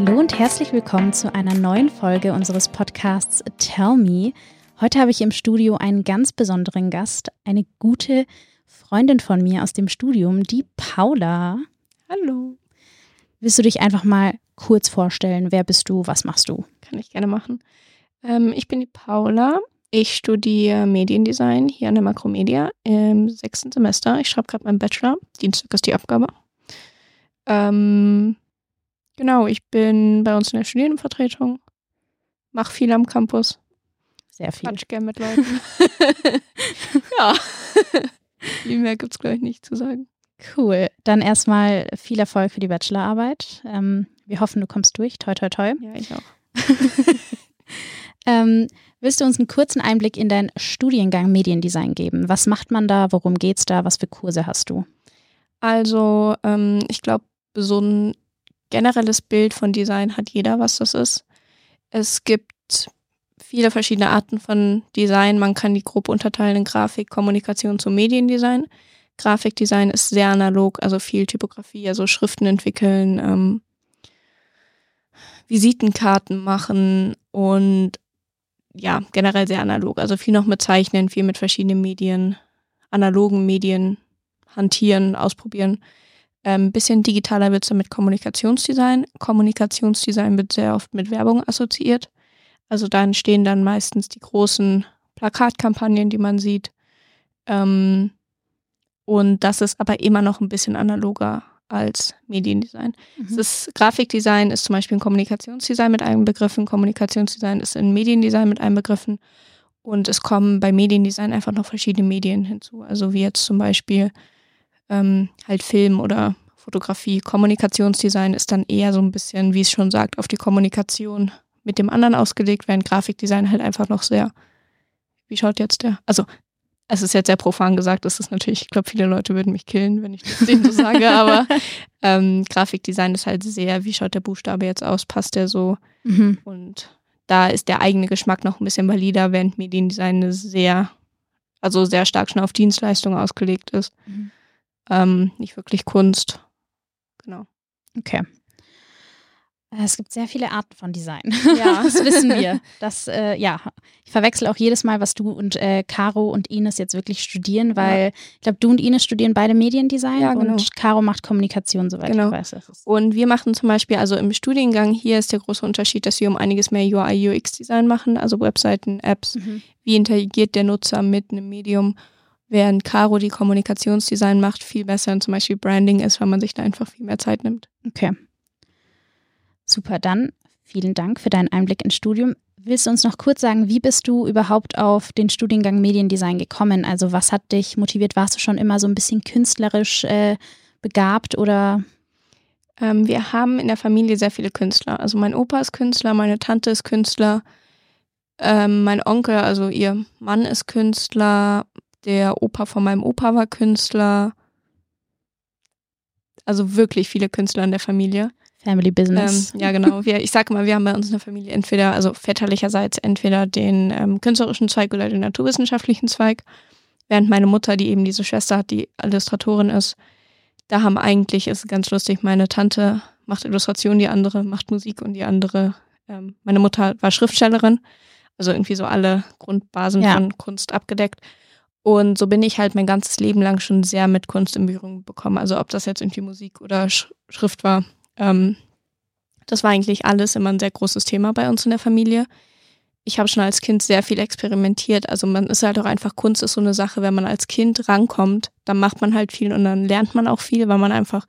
Hallo und herzlich willkommen zu einer neuen Folge unseres Podcasts Tell Me. Heute habe ich im Studio einen ganz besonderen Gast, eine gute Freundin von mir aus dem Studium, die Paula. Hallo. Willst du dich einfach mal kurz vorstellen? Wer bist du? Was machst du? Kann ich gerne machen. Ähm, ich bin die Paula. Ich studiere Mediendesign hier an der Makromedia im sechsten Semester. Ich schreibe gerade meinen Bachelor. Dienstag ist die Abgabe. Ähm, genau, ich bin bei uns in der Studierendenvertretung. Mache viel am Campus. Sehr viel. Quatsch gern mit Leuten. ja. Viel mehr gibt es, glaube ich, nicht zu sagen. Cool. Dann erstmal viel Erfolg für die Bachelorarbeit. Ähm, wir hoffen, du kommst durch. Toi, toi, toi. Ja, ich auch. ähm, willst du uns einen kurzen Einblick in deinen Studiengang Mediendesign geben? Was macht man da? Worum geht's da? Was für Kurse hast du? Also, ähm, ich glaube, so ein generelles Bild von Design hat jeder, was das ist. Es gibt viele verschiedene Arten von Design. Man kann die grob unterteilen in Grafik, Kommunikation zum Mediendesign. Grafikdesign ist sehr analog, also viel Typografie, also Schriften entwickeln, ähm, Visitenkarten machen und ja, generell sehr analog. Also viel noch mit Zeichnen, viel mit verschiedenen Medien, analogen Medien hantieren, ausprobieren. Ein ähm, bisschen digitaler wird es dann mit Kommunikationsdesign. Kommunikationsdesign wird sehr oft mit Werbung assoziiert. Also da entstehen dann meistens die großen Plakatkampagnen, die man sieht. Ähm, und das ist aber immer noch ein bisschen analoger als Mediendesign. Mhm. Ist, Grafikdesign ist zum Beispiel ein Kommunikationsdesign mit einbegriffen, Kommunikationsdesign ist in Mediendesign mit einbegriffen und es kommen bei Mediendesign einfach noch verschiedene Medien hinzu. Also wie jetzt zum Beispiel ähm, halt Film oder Fotografie. Kommunikationsdesign ist dann eher so ein bisschen, wie es schon sagt, auf die Kommunikation mit dem anderen ausgelegt, während Grafikdesign halt einfach noch sehr, wie schaut jetzt der? Also es ist jetzt sehr profan gesagt, das ist natürlich, ich glaube, viele Leute würden mich killen, wenn ich das denen so sage, aber ähm, Grafikdesign ist halt sehr, wie schaut der Buchstabe jetzt aus, passt der so? Mhm. Und da ist der eigene Geschmack noch ein bisschen valider, während Mediendesign sehr, also sehr stark schon auf Dienstleistung ausgelegt ist. Mhm. Ähm, nicht wirklich Kunst. Genau. Okay. Äh, es gibt sehr viele Arten von Design. Ja, das wissen wir. Das, äh, ja, ich verwechsel auch jedes Mal, was du und äh, Caro und Ines jetzt wirklich studieren, weil ja. ich glaube, du und Ines studieren beide Mediendesign ja, genau. und Caro macht Kommunikation, soweit genau. ich weiß. Und wir machen zum Beispiel, also im Studiengang hier ist der große Unterschied, dass wir um einiges mehr UI, UX-Design machen, also Webseiten, Apps. Mhm. Wie interagiert der Nutzer mit einem Medium? Während Caro die Kommunikationsdesign macht, viel besser in zum Beispiel Branding ist, weil man sich da einfach viel mehr Zeit nimmt. Okay. Super, dann vielen Dank für deinen Einblick ins Studium. Willst du uns noch kurz sagen, wie bist du überhaupt auf den Studiengang Mediendesign gekommen? Also was hat dich motiviert? Warst du schon immer so ein bisschen künstlerisch äh, begabt oder? Ähm, wir haben in der Familie sehr viele Künstler. Also mein Opa ist Künstler, meine Tante ist Künstler, ähm, mein Onkel, also ihr Mann ist Künstler, der Opa von meinem Opa war Künstler. Also wirklich viele Künstler in der Familie. Family Business. Ähm, ja, genau. Wir, ich sage mal, wir haben bei uns in der Familie entweder, also väterlicherseits entweder den ähm, künstlerischen Zweig oder den naturwissenschaftlichen Zweig. Während meine Mutter, die eben diese Schwester hat, die Illustratorin ist, da haben eigentlich, ist ganz lustig, meine Tante macht Illustration, die andere macht Musik und die andere, ähm, meine Mutter war Schriftstellerin. Also irgendwie so alle Grundbasen ja. von Kunst abgedeckt. Und so bin ich halt mein ganzes Leben lang schon sehr mit Kunst in Berührung bekommen. Also ob das jetzt irgendwie Musik oder Sch Schrift war. Ähm, das war eigentlich alles immer ein sehr großes Thema bei uns in der Familie. Ich habe schon als Kind sehr viel experimentiert. Also man ist halt auch einfach, Kunst ist so eine Sache, wenn man als Kind rankommt, dann macht man halt viel und dann lernt man auch viel, weil man einfach,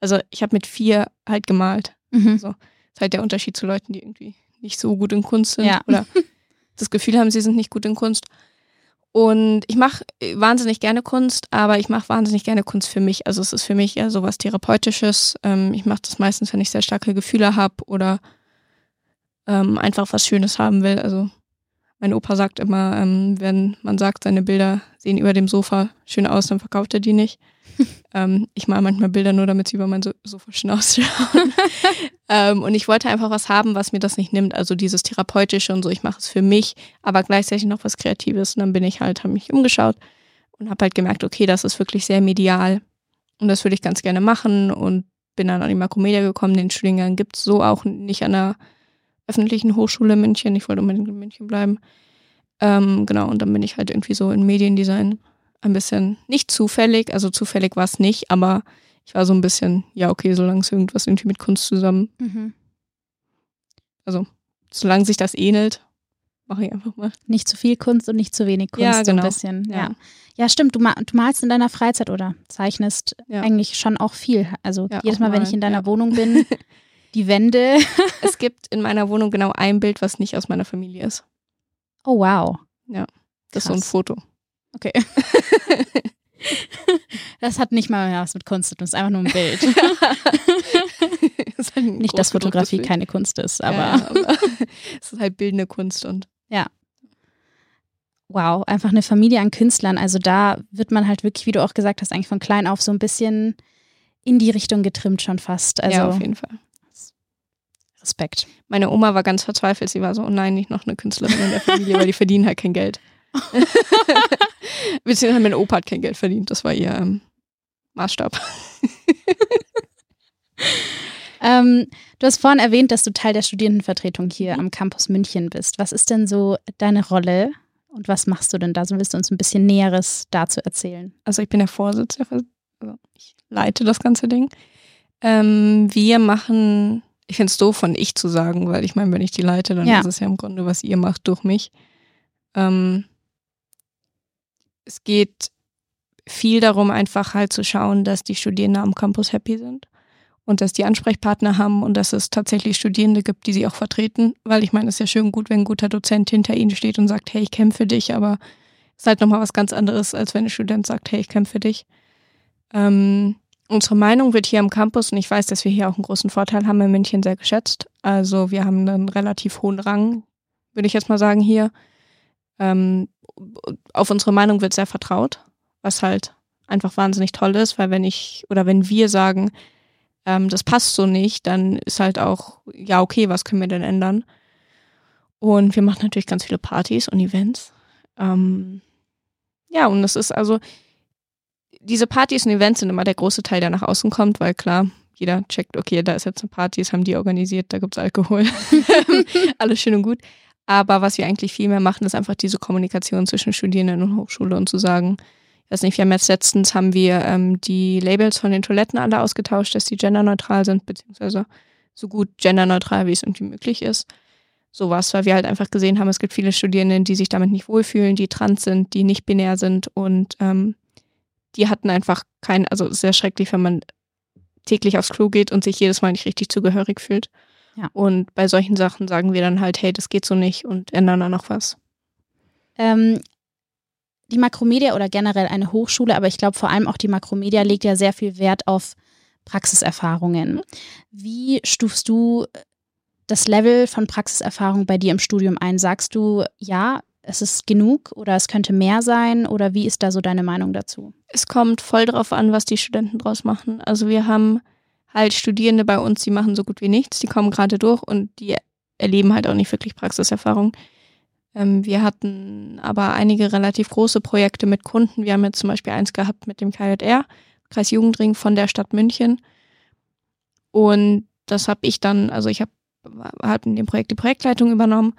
also ich habe mit vier halt gemalt. Mhm. So, das ist halt der Unterschied zu Leuten, die irgendwie nicht so gut in Kunst sind ja. oder das Gefühl haben, sie sind nicht gut in Kunst. Und ich mache wahnsinnig gerne Kunst, aber ich mache wahnsinnig gerne Kunst für mich. Also es ist für mich eher so was Therapeutisches. Ähm, ich mache das meistens, wenn ich sehr starke Gefühle habe oder ähm, einfach was Schönes haben will. Also mein Opa sagt immer, ähm, wenn man sagt, seine Bilder sehen über dem Sofa schön aus, dann verkauft er die nicht. ähm, ich mache manchmal Bilder nur, damit sie über mein Sofa schön ausschauen. ähm, und ich wollte einfach was haben, was mir das nicht nimmt. Also dieses Therapeutische und so. Ich mache es für mich, aber gleichzeitig noch was Kreatives. Und dann bin ich halt, habe mich umgeschaut und habe halt gemerkt, okay, das ist wirklich sehr medial. Und das würde ich ganz gerne machen und bin dann an die Makromedia gekommen. Den Studiengang gibt es so auch nicht an der öffentlichen Hochschule München. Ich wollte unbedingt in München bleiben. Ähm, genau, und dann bin ich halt irgendwie so in Mediendesign ein bisschen nicht zufällig, also zufällig war es nicht, aber ich war so ein bisschen, ja, okay, solange es irgendwas irgendwie mit Kunst zusammen. Mhm. Also, solange sich das ähnelt, mache ich einfach mal. Nicht zu viel Kunst und nicht zu wenig Kunst, ja, genau. so ein bisschen. Ja, ja. ja stimmt. Du, du, malst in deiner Freizeit oder zeichnest ja. eigentlich schon auch viel. Also jedes Mal, mal, wenn ich in deiner Wohnung bin, die Wände. es gibt in meiner Wohnung genau ein Bild, was nicht aus meiner Familie ist. Oh, wow. Ja, das Krass. ist so ein Foto. Okay. das hat nicht mal was mit Kunst zu tun, das ist einfach nur ein Bild. das halt nicht, dass Fotografie keine Kunst ist, aber. Ja, aber es ist halt bildende Kunst und. Ja. Wow, einfach eine Familie an Künstlern. Also da wird man halt wirklich, wie du auch gesagt hast, eigentlich von klein auf so ein bisschen in die Richtung getrimmt schon fast. Also, ja, auf jeden Fall. Respekt. Meine Oma war ganz verzweifelt. Sie war so, oh nein, nicht noch eine Künstlerin in der Familie, weil die verdienen halt kein Geld. Beziehungsweise mein Opa hat kein Geld verdient. Das war ihr ähm, Maßstab. ähm, du hast vorhin erwähnt, dass du Teil der Studierendenvertretung hier am Campus München bist. Was ist denn so deine Rolle und was machst du denn da? So willst du uns ein bisschen Näheres dazu erzählen? Also ich bin der Vorsitzende, also ich leite das ganze Ding. Ähm, wir machen, ich finde es doof von ich zu sagen, weil ich meine, wenn ich die leite, dann ja. ist es ja im Grunde, was ihr macht durch mich. Ähm, es geht viel darum, einfach halt zu schauen, dass die Studierenden am Campus happy sind und dass die Ansprechpartner haben und dass es tatsächlich Studierende gibt, die sie auch vertreten. Weil ich meine, es ist ja schön gut, wenn ein guter Dozent hinter ihnen steht und sagt, hey, ich kämpfe für dich, aber es ist halt nochmal was ganz anderes, als wenn ein Student sagt, hey, ich kämpfe für dich. Ähm, unsere Meinung wird hier am Campus, und ich weiß, dass wir hier auch einen großen Vorteil haben in München, sehr geschätzt. Also wir haben einen relativ hohen Rang, würde ich jetzt mal sagen, hier. Ähm, auf unsere Meinung wird sehr vertraut, was halt einfach wahnsinnig toll ist, weil wenn ich oder wenn wir sagen, ähm, das passt so nicht, dann ist halt auch, ja, okay, was können wir denn ändern? Und wir machen natürlich ganz viele Partys und Events. Ähm, ja, und das ist also, diese Partys und Events sind immer der große Teil, der nach außen kommt, weil klar, jeder checkt, okay, da ist jetzt eine Party, das haben die organisiert, da gibt es Alkohol. Alles schön und gut. Aber was wir eigentlich viel mehr machen, ist einfach diese Kommunikation zwischen Studierenden und Hochschule und zu sagen, ich weiß nicht, wir haben jetzt letztens haben wir ähm, die Labels von den Toiletten alle ausgetauscht, dass die genderneutral sind, beziehungsweise so gut genderneutral, wie es irgendwie möglich ist. Sowas, weil wir halt einfach gesehen haben, es gibt viele Studierenden, die sich damit nicht wohlfühlen, die trans sind, die nicht binär sind und ähm, die hatten einfach kein, also sehr schrecklich, wenn man täglich aufs Klo geht und sich jedes Mal nicht richtig zugehörig fühlt. Ja. Und bei solchen Sachen sagen wir dann halt, hey, das geht so nicht und ändern dann noch was. Ähm, die Makromedia oder generell eine Hochschule, aber ich glaube vor allem auch die Makromedia legt ja sehr viel Wert auf Praxiserfahrungen. Wie stufst du das Level von Praxiserfahrung bei dir im Studium ein? Sagst du, ja, es ist genug oder es könnte mehr sein oder wie ist da so deine Meinung dazu? Es kommt voll drauf an, was die Studenten draus machen. Also wir haben halt Studierende bei uns, die machen so gut wie nichts, die kommen gerade durch und die erleben halt auch nicht wirklich Praxiserfahrung. Ähm, wir hatten aber einige relativ große Projekte mit Kunden. Wir haben jetzt zum Beispiel eins gehabt mit dem KJR, Kreis Jugendring von der Stadt München. Und das habe ich dann, also ich habe hab in dem Projekt die Projektleitung übernommen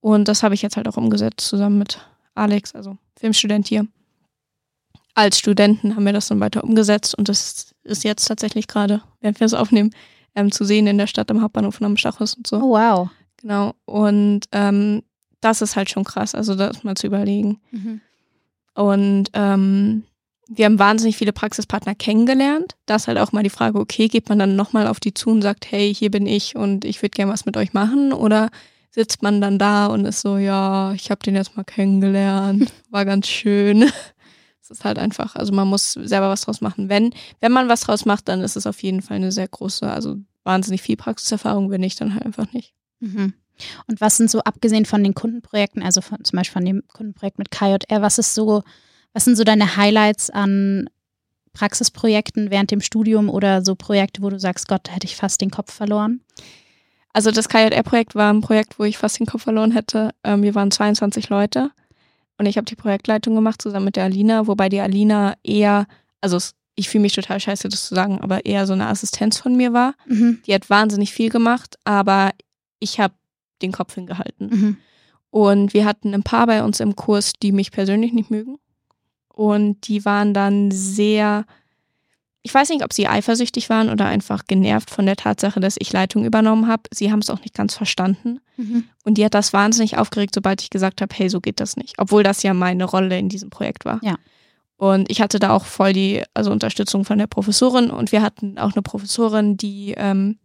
und das habe ich jetzt halt auch umgesetzt zusammen mit Alex, also Filmstudent hier als Studenten haben wir das dann weiter umgesetzt und das ist jetzt tatsächlich gerade, während wir es aufnehmen, ähm, zu sehen in der Stadt am Hauptbahnhof und am Stachus und so. Oh, wow. Genau. Und ähm, das ist halt schon krass, also das mal zu überlegen. Mhm. Und ähm, wir haben wahnsinnig viele Praxispartner kennengelernt. Da ist halt auch mal die Frage, okay, geht man dann nochmal auf die zu und sagt, hey, hier bin ich und ich würde gerne was mit euch machen? Oder sitzt man dann da und ist so, ja, ich habe den jetzt mal kennengelernt, war ganz schön. Es ist halt einfach, also man muss selber was draus machen. Wenn, wenn man was draus macht, dann ist es auf jeden Fall eine sehr große, also wahnsinnig viel Praxiserfahrung, wenn nicht, dann halt einfach nicht. Mhm. Und was sind so, abgesehen von den Kundenprojekten, also von, zum Beispiel von dem Kundenprojekt mit KJR, was ist so, was sind so deine Highlights an Praxisprojekten während dem Studium oder so Projekte, wo du sagst, Gott, da hätte ich fast den Kopf verloren? Also das KJR-Projekt war ein Projekt, wo ich fast den Kopf verloren hätte. Ähm, wir waren 22 Leute und ich habe die Projektleitung gemacht zusammen mit der Alina, wobei die Alina eher, also ich fühle mich total scheiße, das zu sagen, aber eher so eine Assistenz von mir war. Mhm. Die hat wahnsinnig viel gemacht, aber ich habe den Kopf hingehalten. Mhm. Und wir hatten ein paar bei uns im Kurs, die mich persönlich nicht mögen. Und die waren dann sehr, ich weiß nicht, ob sie eifersüchtig waren oder einfach genervt von der Tatsache, dass ich Leitung übernommen habe. Sie haben es auch nicht ganz verstanden. Mhm. Und die hat das wahnsinnig aufgeregt, sobald ich gesagt habe, hey, so geht das nicht. Obwohl das ja meine Rolle in diesem Projekt war. Ja. Und ich hatte da auch voll die also Unterstützung von der Professorin und wir hatten auch eine Professorin, die ähm,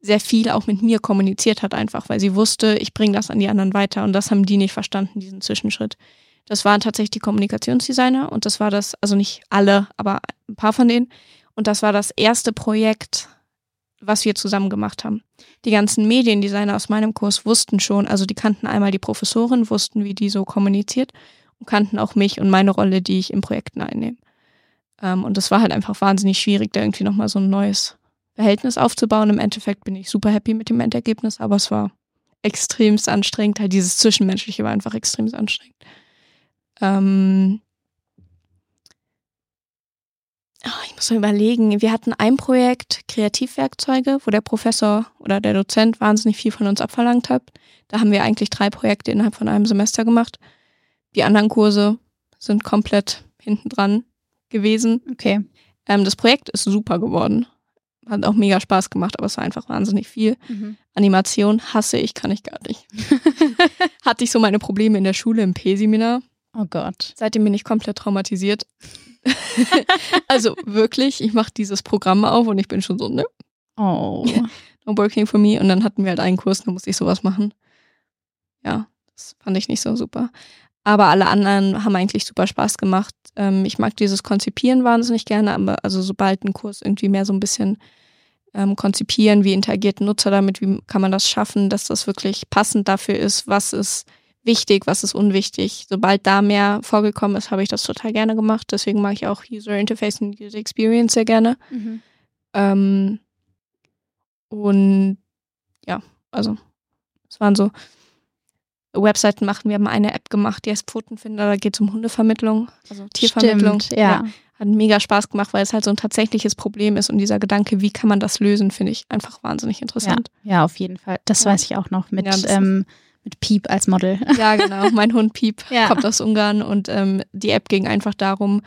sehr viel auch mit mir kommuniziert hat, einfach, weil sie wusste, ich bringe das an die anderen weiter und das haben die nicht verstanden, diesen Zwischenschritt. Das waren tatsächlich die Kommunikationsdesigner und das war das, also nicht alle, aber ein paar von denen. Und das war das erste Projekt, was wir zusammen gemacht haben. Die ganzen Mediendesigner aus meinem Kurs wussten schon, also die kannten einmal die Professorin, wussten, wie die so kommuniziert und kannten auch mich und meine Rolle, die ich im Projekt einnehme. Ähm, und das war halt einfach wahnsinnig schwierig, da irgendwie nochmal so ein neues Verhältnis aufzubauen. Im Endeffekt bin ich super happy mit dem Endergebnis, aber es war extremst anstrengend. Halt dieses Zwischenmenschliche war einfach extremst anstrengend. Ähm oh, ich muss mal überlegen. Wir hatten ein Projekt Kreativwerkzeuge, wo der Professor oder der Dozent wahnsinnig viel von uns abverlangt hat. Da haben wir eigentlich drei Projekte innerhalb von einem Semester gemacht. Die anderen Kurse sind komplett hinten dran gewesen. Okay. Ähm, das Projekt ist super geworden. Hat auch mega Spaß gemacht, aber es war einfach wahnsinnig viel. Mhm. Animation hasse ich, kann ich gar nicht. Hatte ich so meine Probleme in der Schule im P-Seminar. Oh Gott. Seitdem bin ich komplett traumatisiert. also wirklich, ich mache dieses Programm auf und ich bin schon so, ne? Oh. no working for me. Und dann hatten wir halt einen Kurs, da musste ich sowas machen. Ja, das fand ich nicht so super. Aber alle anderen haben eigentlich super Spaß gemacht. Ähm, ich mag dieses Konzipieren wahnsinnig gerne, aber also sobald ein Kurs irgendwie mehr so ein bisschen ähm, konzipieren, wie interagiert ein Nutzer damit, wie kann man das schaffen, dass das wirklich passend dafür ist, was ist wichtig, was ist unwichtig. Sobald da mehr vorgekommen ist, habe ich das total gerne gemacht. Deswegen mag ich auch User Interface und User Experience sehr gerne. Mhm. Ähm, und ja, also es waren so Webseiten machen. Wir haben eine App gemacht, die heißt Pfotenfinder, da geht es um Hundevermittlung, also Tiervermittlung. Stimmt, ja. ja. Hat mega Spaß gemacht, weil es halt so ein tatsächliches Problem ist und dieser Gedanke, wie kann man das lösen, finde ich einfach wahnsinnig interessant. Ja, ja auf jeden Fall. Das ja. weiß ich auch noch mit, ähm, mit Piep als Model. Ja, genau. Mein Hund Piep kommt aus Ungarn und ähm, die App ging einfach darum,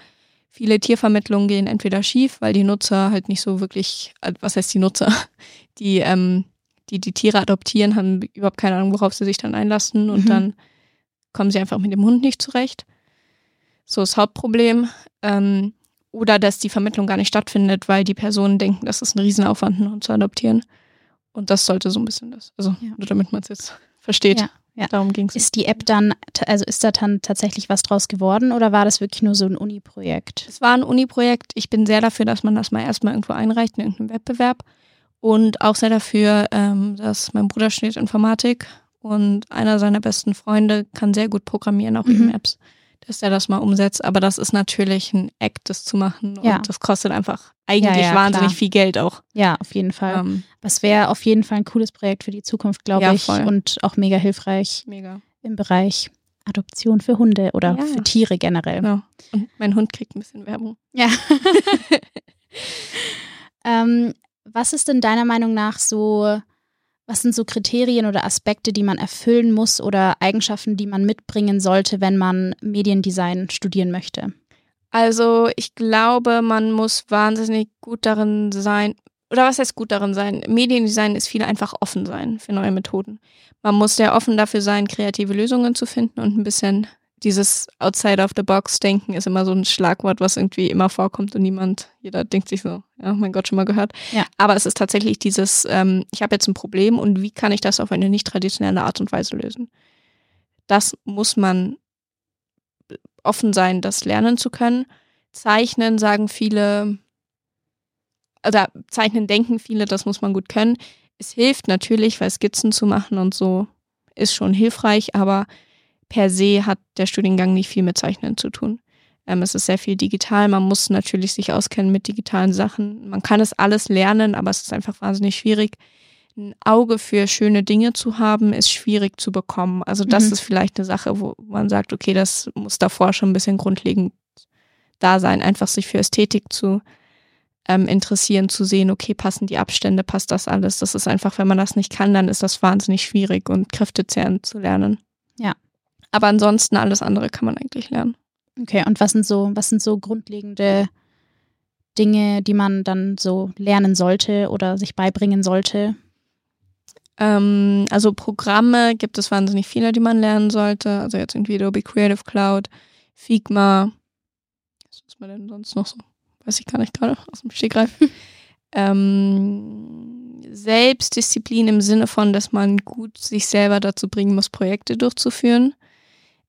viele Tiervermittlungen gehen entweder schief, weil die Nutzer halt nicht so wirklich, äh, was heißt die Nutzer, die ähm, die die Tiere adoptieren, haben überhaupt keine Ahnung, worauf sie sich dann einlassen und mhm. dann kommen sie einfach mit dem Hund nicht zurecht. So das Hauptproblem. Ähm, oder dass die Vermittlung gar nicht stattfindet, weil die Personen denken, das ist ein Riesenaufwand, einen Hund zu adoptieren. Und das sollte so ein bisschen das. Also, ja. damit man es jetzt versteht. Ja, ja. Darum ging es. Ist die App dann, also ist da dann tatsächlich was draus geworden oder war das wirklich nur so ein Uni-Projekt? Es war ein Uni-Projekt. Ich bin sehr dafür, dass man das mal erstmal irgendwo einreicht in irgendeinem Wettbewerb. Und auch sehr dafür, ähm, dass mein Bruder studiert Informatik und einer seiner besten Freunde kann sehr gut programmieren, auch mhm. eben Apps, dass er das mal umsetzt. Aber das ist natürlich ein Act, das zu machen. Ja. Und das kostet einfach eigentlich ja, ja, wahnsinnig klar. viel Geld auch. Ja, auf jeden Fall. Ähm, es wäre auf jeden Fall ein cooles Projekt für die Zukunft, glaube ich. Voll. Und auch mega hilfreich mega. im Bereich Adoption für Hunde oder für Tiere generell. Genau. Und mein Hund kriegt ein bisschen Werbung. Ja. ähm, was ist denn deiner Meinung nach so, was sind so Kriterien oder Aspekte, die man erfüllen muss oder Eigenschaften, die man mitbringen sollte, wenn man Mediendesign studieren möchte? Also ich glaube, man muss wahnsinnig gut darin sein, oder was heißt gut darin sein? Mediendesign ist viel einfach offen sein für neue Methoden. Man muss sehr offen dafür sein, kreative Lösungen zu finden und ein bisschen dieses Outside of the Box denken ist immer so ein Schlagwort, was irgendwie immer vorkommt und niemand, jeder denkt sich so, ja, mein Gott, schon mal gehört. Ja. Aber es ist tatsächlich dieses, ähm, ich habe jetzt ein Problem und wie kann ich das auf eine nicht traditionelle Art und Weise lösen? Das muss man offen sein, das lernen zu können. Zeichnen sagen viele, oder zeichnen denken viele, das muss man gut können. Es hilft natürlich, weil Skizzen zu machen und so ist schon hilfreich, aber per se hat der Studiengang nicht viel mit Zeichnen zu tun. Ähm, es ist sehr viel digital. Man muss natürlich sich auskennen mit digitalen Sachen. Man kann es alles lernen, aber es ist einfach wahnsinnig schwierig. Ein Auge für schöne Dinge zu haben, ist schwierig zu bekommen. Also das mhm. ist vielleicht eine Sache, wo man sagt, okay, das muss davor schon ein bisschen grundlegend da sein, einfach sich für Ästhetik zu ähm, interessieren, zu sehen, okay, passen die Abstände, passt das alles. Das ist einfach, wenn man das nicht kann, dann ist das wahnsinnig schwierig und kräftezehrend zu lernen. Ja. Aber ansonsten alles andere kann man eigentlich lernen. Okay, und was sind so, was sind so grundlegende Dinge, die man dann so lernen sollte oder sich beibringen sollte? Ähm, also Programme gibt es wahnsinnig viele, die man lernen sollte. Also jetzt irgendwie Adobe Creative Cloud, Figma. Was ist man denn sonst noch so? Weiß ich gar nicht gerade aus dem Stegreif. ähm, Selbstdisziplin im Sinne von, dass man gut sich selber dazu bringen muss, Projekte durchzuführen.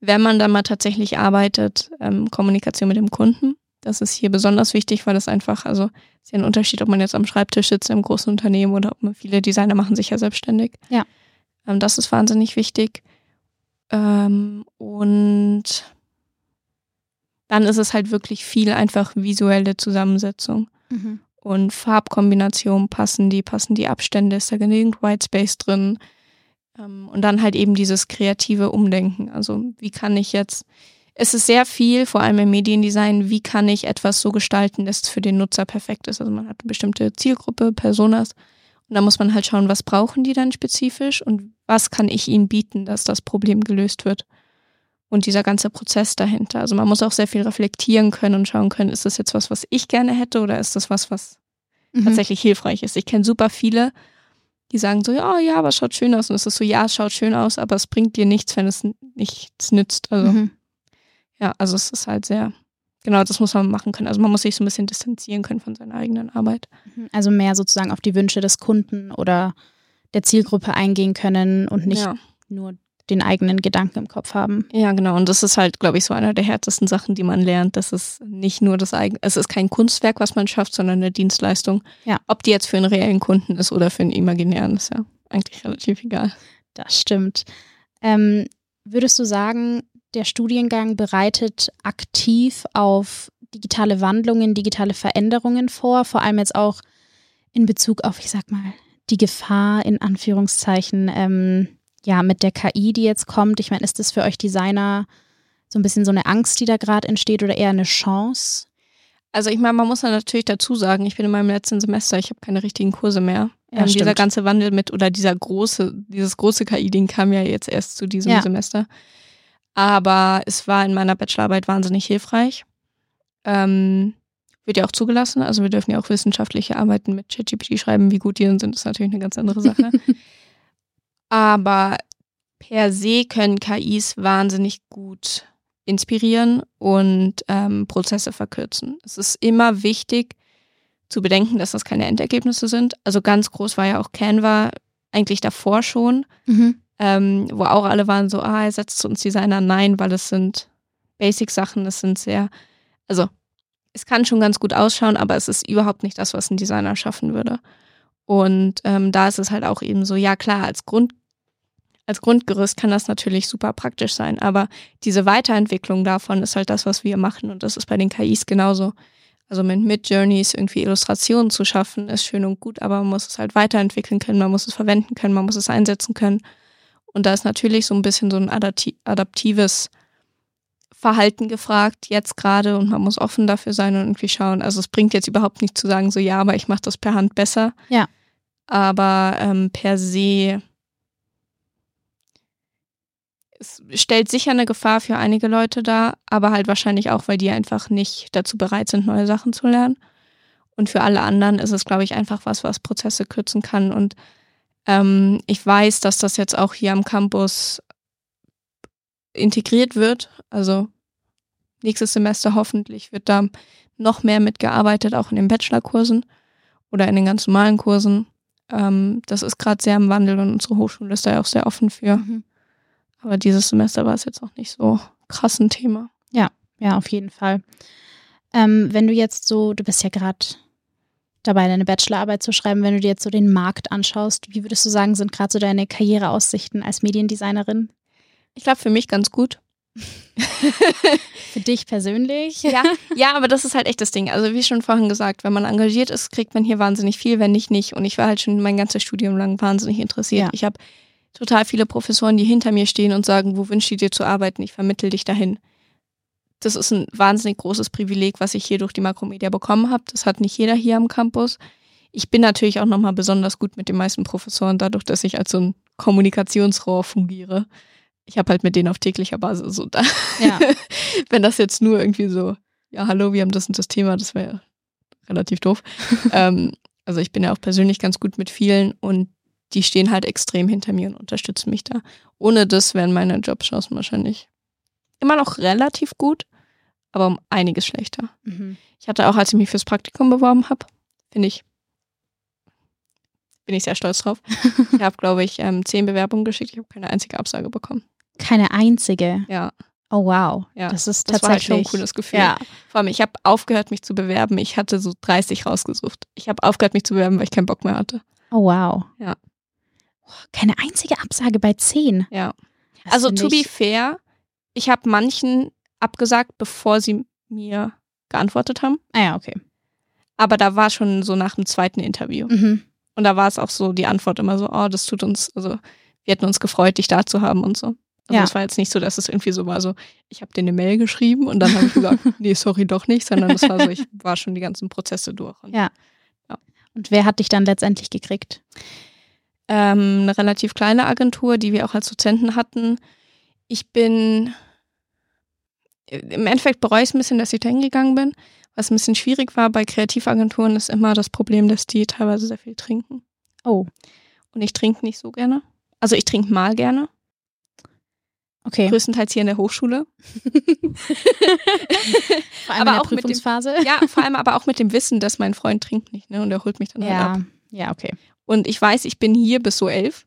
Wenn man dann mal tatsächlich arbeitet, ähm, Kommunikation mit dem Kunden. Das ist hier besonders wichtig, weil das einfach, also ist ja ein Unterschied, ob man jetzt am Schreibtisch sitzt im großen Unternehmen oder ob man viele Designer machen sich ja selbstständig. Ja. Ähm, das ist wahnsinnig wichtig. Ähm, und dann ist es halt wirklich viel einfach visuelle Zusammensetzung. Mhm. Und Farbkombinationen passen die, passen die Abstände, ist da genügend Whitespace drin. Ähm, und dann halt eben dieses kreative Umdenken. Also wie kann ich jetzt es ist sehr viel, vor allem im Mediendesign, wie kann ich etwas so gestalten, dass es für den Nutzer perfekt ist. Also man hat eine bestimmte Zielgruppe, Personas und da muss man halt schauen, was brauchen die dann spezifisch und was kann ich ihnen bieten, dass das Problem gelöst wird. Und dieser ganze Prozess dahinter. Also man muss auch sehr viel reflektieren können und schauen können, ist das jetzt was, was ich gerne hätte oder ist das was, was mhm. tatsächlich hilfreich ist. Ich kenne super viele, die sagen so, ja, ja, aber es schaut schön aus. Und es ist so, ja, es schaut schön aus, aber es bringt dir nichts, wenn es nichts nützt. Also mhm. Ja, also es ist halt sehr, genau, das muss man machen können. Also man muss sich so ein bisschen distanzieren können von seiner eigenen Arbeit. Mhm. Also mehr sozusagen auf die Wünsche des Kunden oder der Zielgruppe eingehen können und nicht ja. nur den eigenen Gedanken im Kopf haben. Ja, genau. Und das ist halt, glaube ich, so einer der härtesten Sachen, die man lernt. Das ist nicht nur das eigene, es ist kein Kunstwerk, was man schafft, sondern eine Dienstleistung. Ja. Ob die jetzt für einen reellen Kunden ist oder für einen imaginären, ist ja eigentlich relativ egal. Das stimmt. Ähm, würdest du sagen, der Studiengang bereitet aktiv auf digitale Wandlungen, digitale Veränderungen vor, vor allem jetzt auch in Bezug auf, ich sag mal, die Gefahr in Anführungszeichen, ähm, ja, mit der KI, die jetzt kommt. Ich meine, ist das für euch Designer so ein bisschen so eine Angst, die da gerade entsteht oder eher eine Chance? Also ich meine, man muss natürlich dazu sagen, ich bin in meinem letzten Semester, ich habe keine richtigen Kurse mehr. Ja, ähm, dieser ganze Wandel mit oder dieser große, dieses große KI-Ding kam ja jetzt erst zu diesem ja. Semester. Aber es war in meiner Bachelorarbeit wahnsinnig hilfreich. Ähm, wird ja auch zugelassen. Also wir dürfen ja auch wissenschaftliche Arbeiten mit ChatGPT schreiben. Wie gut die sind, ist natürlich eine ganz andere Sache. Aber per se können KIs wahnsinnig gut inspirieren und ähm, Prozesse verkürzen. Es ist immer wichtig zu bedenken, dass das keine Endergebnisse sind. Also ganz groß war ja auch Canva eigentlich davor schon. Mhm ähm, wo auch alle waren so, ah, ersetzt uns Designer. Nein, weil es sind Basic-Sachen, es sind sehr, also es kann schon ganz gut ausschauen, aber es ist überhaupt nicht das, was ein Designer schaffen würde. Und ähm, da ist es halt auch eben so, ja klar, als Grund, als Grundgerüst kann das natürlich super praktisch sein, aber diese Weiterentwicklung davon ist halt das, was wir machen und das ist bei den KIs genauso. Also mit Mid-Journeys irgendwie Illustrationen zu schaffen, ist schön und gut, aber man muss es halt weiterentwickeln können, man muss es verwenden können, man muss es einsetzen können. Und da ist natürlich so ein bisschen so ein adaptives Verhalten gefragt, jetzt gerade, und man muss offen dafür sein und irgendwie schauen. Also es bringt jetzt überhaupt nicht zu sagen, so ja, aber ich mache das per Hand besser. Ja. Aber ähm, per se es stellt sicher eine Gefahr für einige Leute dar, aber halt wahrscheinlich auch, weil die einfach nicht dazu bereit sind, neue Sachen zu lernen. Und für alle anderen ist es, glaube ich, einfach was, was Prozesse kürzen kann und ähm, ich weiß, dass das jetzt auch hier am Campus integriert wird. Also nächstes Semester hoffentlich wird da noch mehr mitgearbeitet, auch in den Bachelorkursen oder in den ganz normalen Kursen. Ähm, das ist gerade sehr im Wandel und unsere Hochschule ist da ja auch sehr offen für. Mhm. Aber dieses Semester war es jetzt auch nicht so krass ein Thema. Ja, ja, auf jeden Fall. Ähm, wenn du jetzt so, du bist ja gerade dabei, deine Bachelorarbeit zu schreiben, wenn du dir jetzt so den Markt anschaust? Wie würdest du sagen, sind gerade so deine Karriereaussichten als Mediendesignerin? Ich glaube, für mich ganz gut. für dich persönlich? Ja, ja, aber das ist halt echt das Ding. Also wie schon vorhin gesagt, wenn man engagiert ist, kriegt man hier wahnsinnig viel, wenn nicht nicht. Und ich war halt schon mein ganzes Studium lang wahnsinnig interessiert. Ja. Ich habe total viele Professoren, die hinter mir stehen und sagen, wo wünschst du dir zu arbeiten? Ich vermittel dich dahin. das ist ein wahnsinnig großes Privileg, was ich hier durch die Makromedia bekommen habe. Das hat nicht jeder hier am Campus. Ich bin natürlich auch nochmal besonders gut mit den meisten Professoren, dadurch, dass ich als so ein Kommunikationsrohr fungiere. Ich habe halt mit denen auf täglicher Basis so da. Ja. Wenn das jetzt nur irgendwie so, ja, hallo, wir haben das und das Thema, das wäre ja relativ doof. ähm, also ich bin ja auch persönlich ganz gut mit vielen und die stehen halt extrem hinter mir und unterstützen mich da. Ohne das wären meine Jobchancen wahrscheinlich immer noch relativ gut, aber um einiges schlechter. Mhm. Ich hatte auch, als ich mich fürs Praktikum beworben habe, finde ich, bin ich sehr stolz drauf. ich habe, glaube ich, ähm, zehn Bewerbungen geschickt. Ich habe keine einzige Absage bekommen. Keine einzige? Ja. Oh wow, ja, das ist tatsächlich das war halt schon ein cooles Gefühl. Ja. Vor allem, ich habe aufgehört, mich zu bewerben. Ich hatte so 30 rausgesucht. Ich habe aufgehört, mich zu bewerben, weil ich keinen Bock mehr hatte. Oh wow. Ja. Keine einzige Absage bei zehn. Ja. Das also to be fair, ich habe manchen abgesagt, bevor sie mir geantwortet haben. Ah ja, okay. Aber da war schon so nach dem zweiten Interview. Mhm. Und da war es auch so die Antwort immer so, oh, das tut uns, also wir hätten uns gefreut, dich da zu haben und so. Also ja. es war jetzt nicht so, dass es irgendwie so war, so, ich habe dir eine Mail geschrieben und dann habe ich gesagt, nee, sorry, doch nicht, sondern es war so, ich war schon die ganzen Prozesse durch. Und, ja. ja. Und wer hat dich dann letztendlich gekriegt? Ähm, eine relativ kleine Agentur, die wir auch als Dozenten hatten. Ich bin, im Endeffekt bereue ich es ein bisschen, dass ich da hingegangen bin. Was ein bisschen schwierig war bei Kreativagenturen, ist immer das Problem, dass die teilweise sehr viel trinken. Oh. Und ich trinke nicht so gerne. Also ich trinke mal gerne. Okay. Größtenteils hier in der Hochschule. vor allem aber in der auch Prüfungsphase. Dem, ja, vor allem aber auch mit dem Wissen, dass mein Freund trinkt nicht, ne? Und er holt mich dann halt ja. halt ab. Ja, okay. Und ich weiß, ich bin hier bis so elf.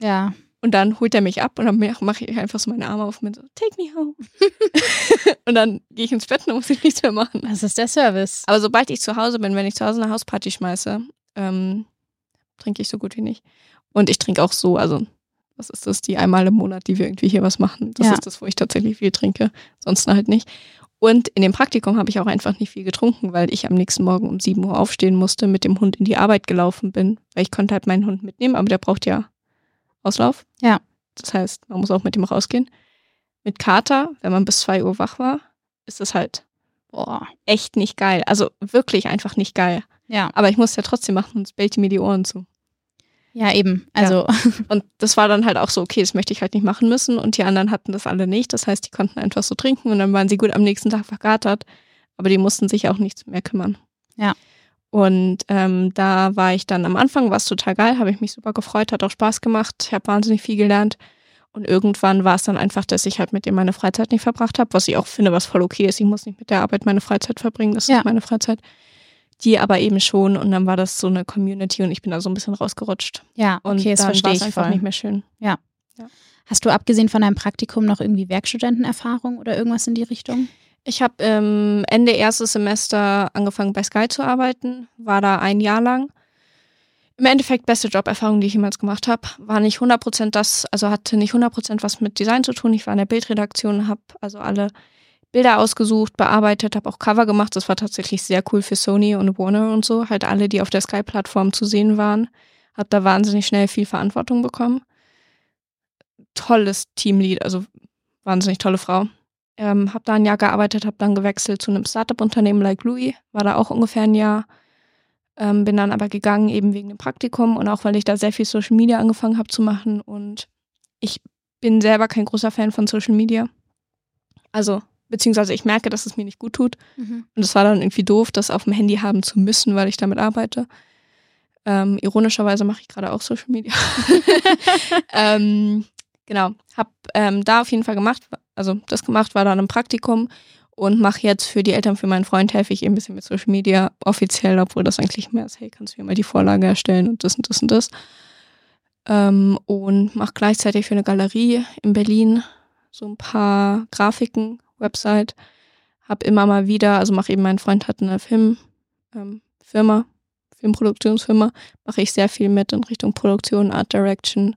Ja. Und dann holt er mich ab und dann mache ich einfach so meine Arme auf mit so, take me home. und dann gehe ich ins Bett und muss ich nichts mehr machen. Das ist der Service. Aber sobald ich zu Hause bin, wenn ich zu Hause eine Hausparty schmeiße, ähm, trinke ich so gut wie nicht. Und ich trinke auch so, also was ist das, die einmal im Monat, die wir irgendwie hier was machen. Das ja. ist das, wo ich tatsächlich viel trinke, sonst halt nicht. Und in dem Praktikum habe ich auch einfach nicht viel getrunken, weil ich am nächsten Morgen um 7 Uhr aufstehen musste, mit dem Hund in die Arbeit gelaufen bin, weil ich konnte halt meinen Hund mitnehmen, aber der braucht ja Auslauf. Ja. Das heißt, man muss auch mit dem rausgehen. Mit Kater, wenn man bis 2 Uhr wach war, ist das halt boah, echt nicht geil. Also wirklich einfach nicht geil. Ja. Aber ich muss es ja trotzdem machen, sonst bellt mir die Ohren zu. Ja, eben. Also. Ja. Und das war dann halt auch so, okay, das möchte ich halt nicht machen müssen. Und die anderen hatten das alle nicht. Das heißt, die konnten einfach so trinken und dann waren sie gut am nächsten Tag vergatert. Aber die mussten sich auch nichts mehr kümmern. Ja. Und ähm, da war ich dann am Anfang, war es total geil, habe ich mich super gefreut, hat auch Spaß gemacht, ich habe wahnsinnig viel gelernt. Und irgendwann war es dann einfach, dass ich halt mit dem meine Freizeit nicht verbracht habe, was ich auch finde, was voll okay ist. Ich muss nicht mit der Arbeit meine Freizeit verbringen, das ja. ist meine Freizeit. Die aber eben schon und dann war das so eine Community und ich bin da so ein bisschen rausgerutscht. Ja, okay, und das verstehe ich einfach voll. nicht mehr schön. Ja. ja. Hast du abgesehen von deinem Praktikum noch irgendwie Werkstudentenerfahrung oder irgendwas in die Richtung? Ich habe ähm, Ende erstes Semester angefangen bei Sky zu arbeiten, war da ein Jahr lang. Im Endeffekt beste Joberfahrung, die ich jemals gemacht habe. War nicht 100% das, also hatte nicht 100% was mit Design zu tun. Ich war in der Bildredaktion, habe also alle Bilder ausgesucht, bearbeitet, habe auch Cover gemacht. Das war tatsächlich sehr cool für Sony und Warner und so. Halt alle, die auf der Sky-Plattform zu sehen waren. Habe da wahnsinnig schnell viel Verantwortung bekommen. Tolles Teamlead, also wahnsinnig tolle Frau. Ähm, habe da ein Jahr gearbeitet, habe dann gewechselt zu einem Startup-Unternehmen like Louis, war da auch ungefähr ein Jahr. Ähm, bin dann aber gegangen eben wegen dem Praktikum und auch weil ich da sehr viel Social Media angefangen habe zu machen und ich bin selber kein großer Fan von Social Media. Also, beziehungsweise ich merke, dass es mir nicht gut tut. Mhm. Und es war dann irgendwie doof, das auf dem Handy haben zu müssen, weil ich damit arbeite. Ähm, ironischerweise mache ich gerade auch Social Media. ähm, genau, habe ähm, da auf jeden Fall gemacht, also das gemacht, war dann im Praktikum und mache jetzt für die Eltern, für meinen Freund helfe ich eben ein bisschen mit Social Media offiziell, obwohl das eigentlich mehr ist, hey, kannst du mir mal die Vorlage erstellen und das und das und das. Ähm, und mache gleichzeitig für eine Galerie in Berlin so ein paar Grafiken, Website. Hab immer mal wieder, also mache eben, mein Freund hat eine Filmfirma, ähm, Filmproduktionsfirma, mache ich sehr viel mit in Richtung Produktion, Art Direction,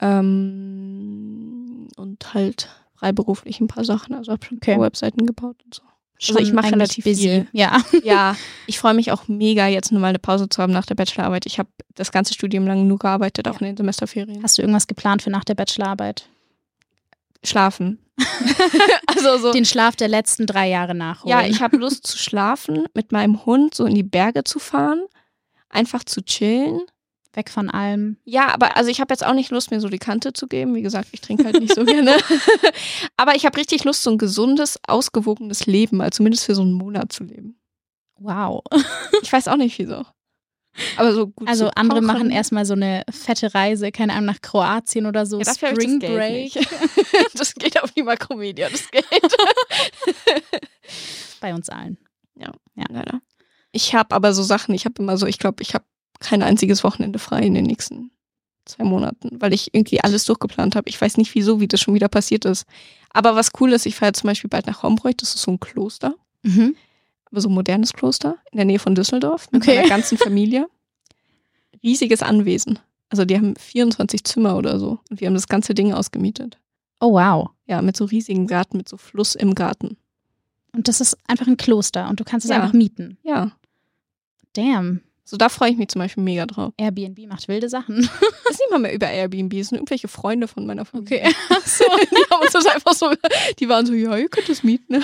ähm, und halt freiberuflich ein paar Sachen. Also habe schon okay. Webseiten gebaut und so. Also ich mache relativ busy. viel. Ja. ja, ich freue mich auch mega, jetzt nur mal eine Pause zu haben nach der Bachelorarbeit. Ich habe das ganze Studium lang nur gearbeitet, auch ja. in den Semesterferien. Hast du irgendwas geplant für nach der Bachelorarbeit? Schlafen. also so. Den Schlaf der letzten drei Jahre nachholen. Ja, ich habe Lust zu schlafen, mit meinem Hund so in die Berge zu fahren, einfach zu chillen. Weg von allem. Ja, aber also ich habe jetzt auch nicht Lust, mir so die Kante zu geben. Wie gesagt, ich trinke halt nicht so gerne. aber ich habe richtig Lust, so ein gesundes, ausgewogenes Leben, also zumindest für so einen Monat zu leben. Wow. ich weiß auch nicht wieso. Aber so gut Also andere kochen. machen erstmal so eine fette Reise, keine Ahnung, nach Kroatien oder so. Ja, Spring das Break. das geht auf die Makromedia, das Geld. Bei uns allen. Ja, ja. leider. Ich habe aber so Sachen, ich habe immer so, ich glaube, ich habe kein einziges Wochenende frei in den nächsten zwei Monaten, weil ich irgendwie alles durchgeplant habe. Ich weiß nicht wieso, wie das schon wieder passiert ist. Aber was cool ist, ich fahre zum Beispiel bald nach Hombreut, das ist so ein Kloster. Mhm aber so ein modernes Kloster in der Nähe von Düsseldorf mit okay. meiner ganzen Familie. Riesiges Anwesen. Also die haben 24 Zimmer oder so und wir haben das ganze Ding ausgemietet. Oh wow. Ja, mit so riesigen Garten, mit so Fluss im Garten. Und das ist einfach ein Kloster und du kannst es ja. einfach mieten. Ja. Damn. So, da freue ich mich zum Beispiel mega drauf. Airbnb macht wilde Sachen. Das ist nicht mal mehr über Airbnb, es sind irgendwelche Freunde von meiner Familie. Okay. so, die haben uns das einfach so, die waren so, ja, ihr könnt es mieten. Ne?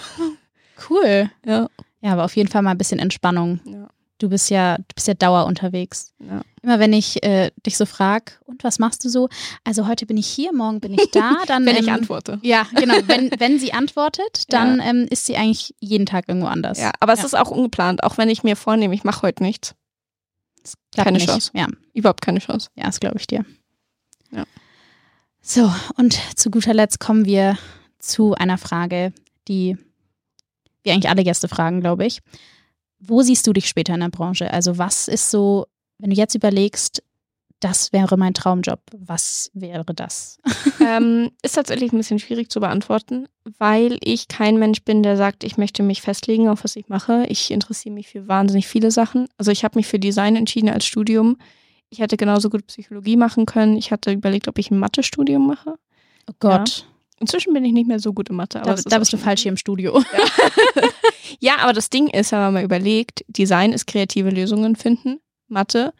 Cool. Ja. Ja, aber auf jeden Fall mal ein bisschen Entspannung. Ja. Du bist ja, du bist ja Dauer unterwegs. Ja. Immer wenn ich äh, dich so frage, und was machst du so? Also heute bin ich hier, morgen bin ich da. Dann, wenn ähm, ich antworte. Ja, genau. Wenn, wenn sie antwortet, dann ja. ähm, ist sie eigentlich jeden Tag irgendwo anders. Ja, aber es ist auch ungeplant, auch wenn ich mir vornehme, ich mache heute nichts. Keine nicht. Chance. Ja. Überhaupt keine Chance. Ja, das glaube ich dir. Ja. So, und zu guter Letzt kommen wir zu einer Frage, die wie eigentlich alle Gäste fragen, glaube ich. Wo siehst du dich später in der Branche? Also was ist so, wenn du jetzt überlegst, das wäre mein Traumjob. Was wäre das? Ähm, ist tatsächlich ein bisschen schwierig zu beantworten, weil ich kein Mensch bin, der sagt, ich möchte mich festlegen, auf was ich mache. Ich interessiere mich für wahnsinnig viele Sachen. Also ich habe mich für Design entschieden als Studium. Ich hätte genauso gut Psychologie machen können. Ich hatte überlegt, ob ich ein Mathe-Studium mache. Oh Gott. Inzwischen bin ich nicht mehr so gut in Mathe. da, da bist du falsch hier im Studio. Ja. ja, aber das Ding ist, wenn man mal überlegt, Design ist kreative Lösungen finden, Mathe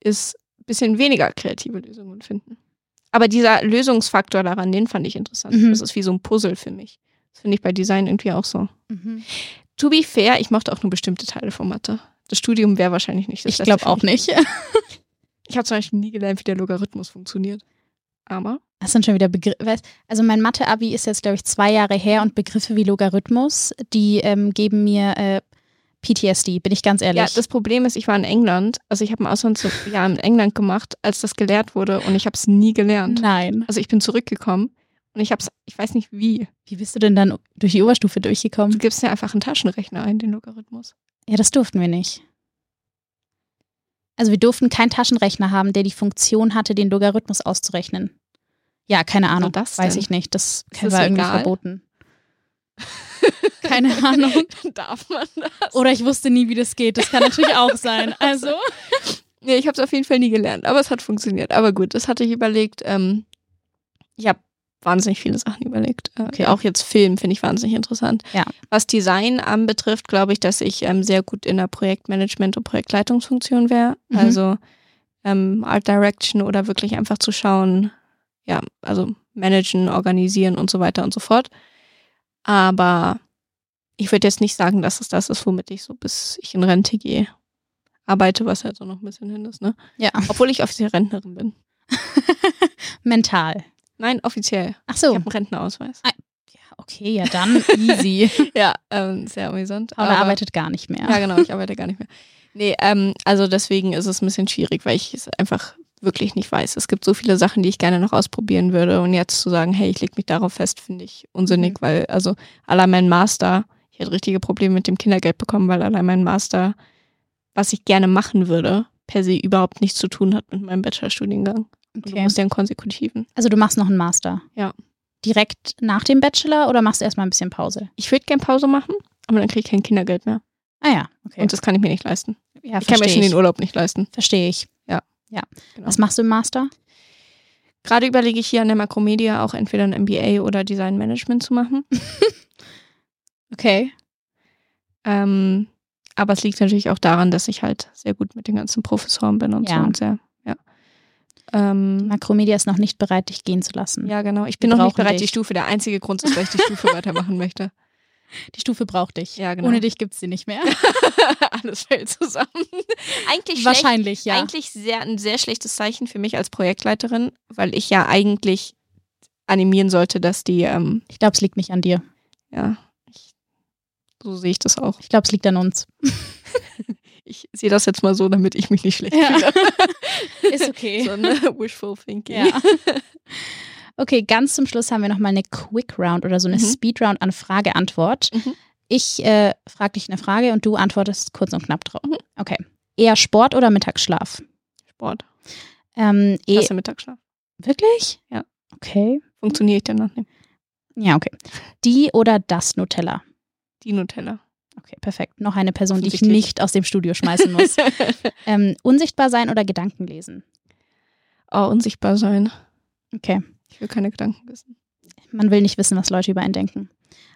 ist ein bisschen weniger kreative Lösungen finden. Aber dieser Lösungsfaktor daran, den fand ich interessant. Mhm. Das ist wie so ein Puzzle für mich. Das finde ich bei Design irgendwie auch so. Mhm. To be fair, ich mochte auch nur bestimmte Teile von Mathe. Das Studium wäre wahrscheinlich nicht das Ich glaube auch nicht. ich habe zum Beispiel nie gelernt, wie der Logarithmus funktioniert. Aber das sind schon wieder Begriffe. Also mein Mathe-Abi ist jetzt, glaube ich, zwei Jahre her und Begriffe wie Logarithmus, die ähm, geben mir äh, PTSD, bin ich ganz ehrlich. Ja, das Problem ist, ich war in England, also ich habe ein Auslandsjahr in England gemacht, als das gelehrt wurde und ich habe es nie gelernt. Nein. Also ich bin zurückgekommen und ich habe es, ich weiß nicht wie. Wie bist du denn dann durch die Oberstufe durchgekommen? Du gibst ja einfach einen Taschenrechner ein, den Logarithmus. Ja, das durften wir nicht. Also wir durften keinen Taschenrechner haben, der die Funktion hatte, den Logarithmus auszurechnen. Ja, keine Ahnung. das weiß ich nicht. Das, das war irgendwie egal? verboten. Keine Ahnung. Darf man das? Oder ich wusste nie, wie das geht. Das kann natürlich auch sein. Also. Nee, ich habe es auf jeden Fall nie gelernt, aber es hat funktioniert. Aber gut, das hatte ich überlegt. Ähm, ich habe wahnsinnig viele Sachen überlegt. Äh, okay. Auch jetzt Film finde ich wahnsinnig interessant. Ja. Was Design anbetrifft, glaube ich, dass ich ähm, sehr gut in der Projektmanagement- und Projektleitungsfunktion wäre. Mhm. Also ähm, Art Direction oder wirklich einfach zu schauen, ja, also managen, organisieren und so weiter und so fort. Aber ich würde jetzt nicht sagen, dass es das ist, womit ich so bis ich in Rente gehe arbeite, was halt so noch ein bisschen hin ist, ne? Ja. Obwohl ich offiziell Rentnerin bin. Mental. Nein, offiziell. Ach so. Ich habe einen Rentenausweis. Ah, ja, okay, ja dann easy. ja, ähm, sehr amüsant. Aber, aber arbeitet gar nicht mehr. Ja, genau, ich arbeite gar nicht mehr. Nee, ähm, also deswegen ist es ein bisschen schwierig, weil ich es einfach wirklich nicht weiß. Es gibt so viele Sachen, die ich gerne noch ausprobieren würde. Und jetzt zu sagen, hey, ich leg mich darauf fest, finde ich unsinnig, mhm. weil also allein mein Master, ich hätte richtige Probleme mit dem Kindergeld bekommen, weil allein mein Master, was ich gerne machen würde, per se überhaupt nichts zu tun hat mit meinem Bachelorstudiengang. Okay. Du musst ja einen konsekutiven. Also du machst noch einen Master? Ja. Direkt nach dem Bachelor oder machst du erstmal ein bisschen Pause? Ich würde gerne Pause machen, aber dann kriege ich kein Kindergeld mehr. Ah ja, okay. Und das kann ich mir nicht leisten. Ja, ich kann mir schon den Urlaub nicht leisten. Verstehe ich. Ja. Genau. Was machst du im Master? Gerade überlege ich hier an der Makromedia auch entweder ein MBA oder Design Management zu machen. okay. Ähm, aber es liegt natürlich auch daran, dass ich halt sehr gut mit den ganzen Professoren bin und ja. so und sehr, ja. Ähm, Makromedia ist noch nicht bereit, dich gehen zu lassen. ja, genau. Ich bin noch nicht bereit, die dich. Stufe. Der einzige Grund ist, weil ich die Stufe weitermachen möchte. Die Stufe braucht dich. Ja, genau. Ohne dich gibt es sie nicht mehr. Alles fällt zusammen. Eigentlich schlecht, Wahrscheinlich, ja. eigentlich sehr, ein sehr schlechtes Zeichen für mich als Projektleiterin, weil ich ja eigentlich animieren sollte, dass die, ähm, Ich glaube, es liegt nicht an dir. ja, ich, so sehe ich das auch. Ich glaube, es liegt an uns. Ich sehe das jetzt mal so, damit ich mich nicht schlecht Ja. fühle. Ist okay. so ne, wishful thinking. Ja. Okay, ganz zum Schluss haben wir nochmal eine Quick Round oder so eine Mhm. Speed Round an Frage-Antwort. Mhm. Ich äh, frage dich eine Frage und du antwortest kurz und knapp drauf. Mhm. Okay. Eher Sport oder Mittagsschlaf? Sport. Ähm, eh, Klasse Mittagsschlaf. wirklich? Ja. Okay. Funktioniere ich danach nicht. Ja, okay. Die oder das Nutella? Die Nutella. Okay, perfekt. Noch eine Person, die ich nicht aus dem Studio schmeißen muss. ähm, unsichtbar sein oder Gedanken lesen? oh, unsichtbar sein. Okay. Ich will keine Gedanken wissen. Man will nicht wissen, was Leute über einen denken.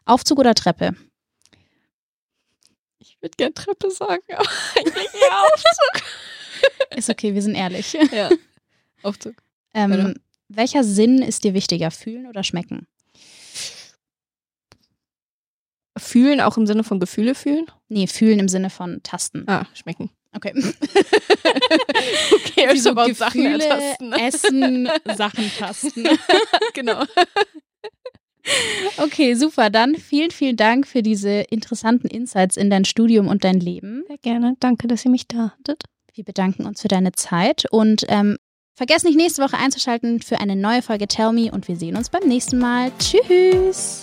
Aufzug oder Treppe? Ich würde gerne Treppe sagen, aber eigentlich eher Aufzug. Ist okay, wir sind ehrlich. ja. Aufzug. Ähm, welcher Sinn ist dir wichtiger, fühlen oder schmecken? Fühlen auch im Sinne von Gefühle fühlen? Nee, fühlen im Sinne von Tasten. Ah, schmecken. Okay. okay, about Sachen Gefühle, ertasten, ne? Essen, Sachen tasten. genau. Okay, super. Dann vielen, vielen Dank für diese interessanten Insights in dein Studium und dein Leben. Sehr gerne. Danke, dass ihr mich da hattet. Wir bedanken uns für deine Zeit und ähm, vergesst nicht nächste Woche einzuschalten für eine neue Folge Tell Me und wir sehen uns beim nächsten Mal. Tschüss.